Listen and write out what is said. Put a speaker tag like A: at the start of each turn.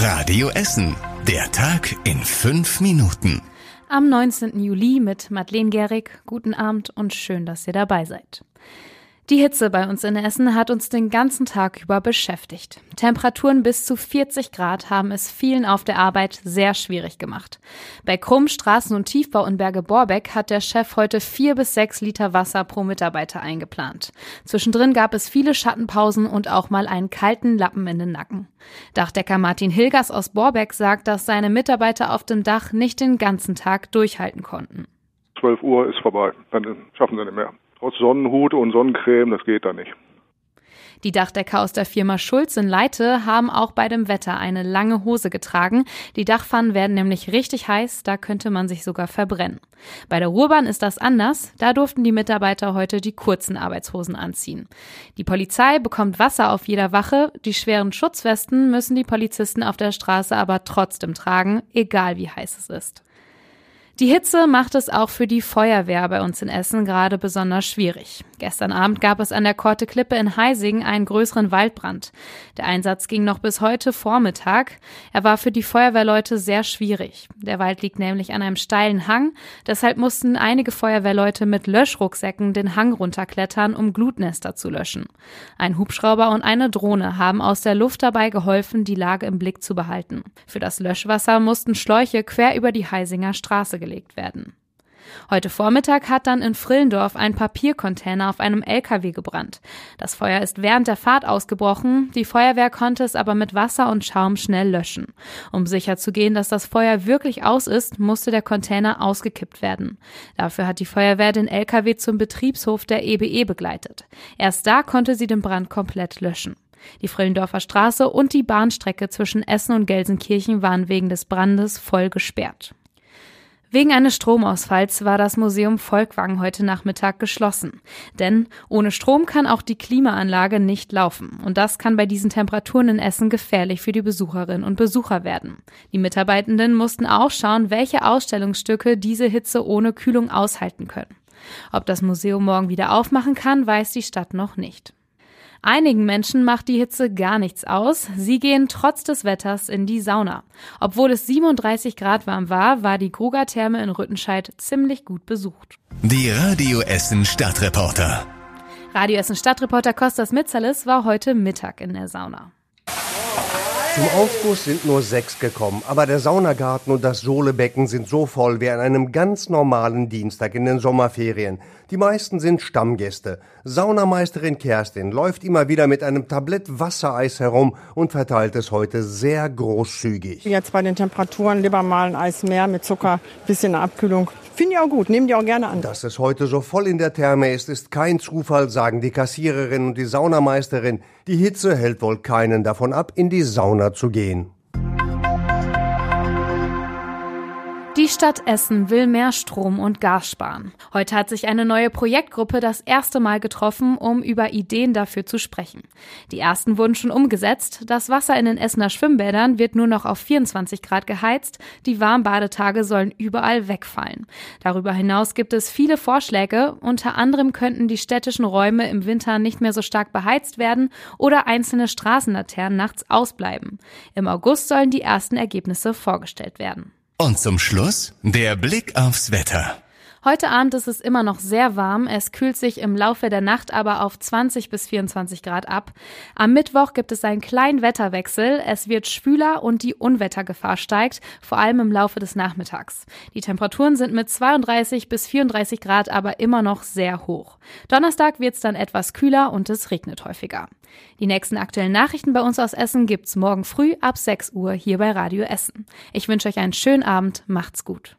A: Radio Essen. Der Tag in fünf Minuten.
B: Am 19. Juli mit Madeleine Gehrig. Guten Abend und schön, dass ihr dabei seid. Die Hitze bei uns in Essen hat uns den ganzen Tag über beschäftigt. Temperaturen bis zu 40 Grad haben es vielen auf der Arbeit sehr schwierig gemacht. Bei Krumm, Straßen- und Tiefbau in Berge-Borbeck hat der Chef heute vier bis sechs Liter Wasser pro Mitarbeiter eingeplant. Zwischendrin gab es viele Schattenpausen und auch mal einen kalten Lappen in den Nacken. Dachdecker Martin Hilgers aus Borbeck sagt, dass seine Mitarbeiter auf dem Dach nicht den ganzen Tag durchhalten konnten.
C: 12 Uhr ist vorbei, dann schaffen sie nicht mehr. Trotz Sonnenhut und Sonnencreme, das geht da nicht.
B: Die Dachdecker aus der Firma Schulz in Leite haben auch bei dem Wetter eine lange Hose getragen. Die Dachpfannen werden nämlich richtig heiß, da könnte man sich sogar verbrennen. Bei der Ruhrbahn ist das anders. Da durften die Mitarbeiter heute die kurzen Arbeitshosen anziehen. Die Polizei bekommt Wasser auf jeder Wache. Die schweren Schutzwesten müssen die Polizisten auf der Straße aber trotzdem tragen, egal wie heiß es ist. Die Hitze macht es auch für die Feuerwehr bei uns in Essen gerade besonders schwierig. Gestern Abend gab es an der Korte Klippe in Heising einen größeren Waldbrand. Der Einsatz ging noch bis heute Vormittag. Er war für die Feuerwehrleute sehr schwierig. Der Wald liegt nämlich an einem steilen Hang. Deshalb mussten einige Feuerwehrleute mit Löschrucksäcken den Hang runterklettern, um Glutnester zu löschen. Ein Hubschrauber und eine Drohne haben aus der Luft dabei geholfen, die Lage im Blick zu behalten. Für das Löschwasser mussten Schläuche quer über die Heisinger Straße gelegt werden. Heute Vormittag hat dann in Frillendorf ein Papiercontainer auf einem LKW gebrannt. Das Feuer ist während der Fahrt ausgebrochen, die Feuerwehr konnte es aber mit Wasser und Schaum schnell löschen. Um sicherzugehen, dass das Feuer wirklich aus ist, musste der Container ausgekippt werden. Dafür hat die Feuerwehr den LKW zum Betriebshof der EBE begleitet. Erst da konnte sie den Brand komplett löschen. Die Frillendorfer Straße und die Bahnstrecke zwischen Essen und Gelsenkirchen waren wegen des Brandes voll gesperrt. Wegen eines Stromausfalls war das Museum Volkwang heute Nachmittag geschlossen. Denn ohne Strom kann auch die Klimaanlage nicht laufen. Und das kann bei diesen Temperaturen in Essen gefährlich für die Besucherinnen und Besucher werden. Die Mitarbeitenden mussten auch schauen, welche Ausstellungsstücke diese Hitze ohne Kühlung aushalten können. Ob das Museum morgen wieder aufmachen kann, weiß die Stadt noch nicht. Einigen Menschen macht die Hitze gar nichts aus. Sie gehen trotz des Wetters in die Sauna. Obwohl es 37 Grad warm war, war die Gruger Therme in Rüttenscheid ziemlich gut besucht.
A: Die Radio Essen Stadtreporter.
B: Radio Essen Stadtreporter Kostas Mitzalis war heute Mittag in der Sauna.
D: Zum Aufguss sind nur sechs gekommen, aber der Saunagarten und das Sohlebecken sind so voll wie an einem ganz normalen Dienstag in den Sommerferien. Die meisten sind Stammgäste. Saunameisterin Kerstin läuft immer wieder mit einem Tablett Wassereis herum und verteilt es heute sehr großzügig.
E: Jetzt bei den Temperaturen lieber mal ein Eis mehr mit Zucker, bisschen Abkühlung. Finde ich auch gut, nehmen die auch gerne an.
D: Dass es heute so voll in der Therme ist, ist kein Zufall, sagen die Kassiererin und die Saunameisterin. Die Hitze hält wohl keinen davon ab, in die Sauna zu gehen.
B: Die Stadt Essen will mehr Strom und Gas sparen. Heute hat sich eine neue Projektgruppe das erste Mal getroffen, um über Ideen dafür zu sprechen. Die ersten wurden schon umgesetzt. Das Wasser in den Essener Schwimmbädern wird nur noch auf 24 Grad geheizt. Die Warmbadetage sollen überall wegfallen. Darüber hinaus gibt es viele Vorschläge. Unter anderem könnten die städtischen Räume im Winter nicht mehr so stark beheizt werden oder einzelne Straßenlaternen nachts ausbleiben. Im August sollen die ersten Ergebnisse vorgestellt werden.
A: Und zum Schluss der Blick aufs Wetter.
B: Heute Abend ist es immer noch sehr warm. Es kühlt sich im Laufe der Nacht aber auf 20 bis 24 Grad ab. Am Mittwoch gibt es einen kleinen Wetterwechsel. Es wird schwüler und die Unwettergefahr steigt, vor allem im Laufe des Nachmittags. Die Temperaturen sind mit 32 bis 34 Grad aber immer noch sehr hoch. Donnerstag wird es dann etwas kühler und es regnet häufiger. Die nächsten aktuellen Nachrichten bei uns aus Essen gibt's morgen früh ab 6 Uhr hier bei Radio Essen. Ich wünsche euch einen schönen Abend. Macht's gut.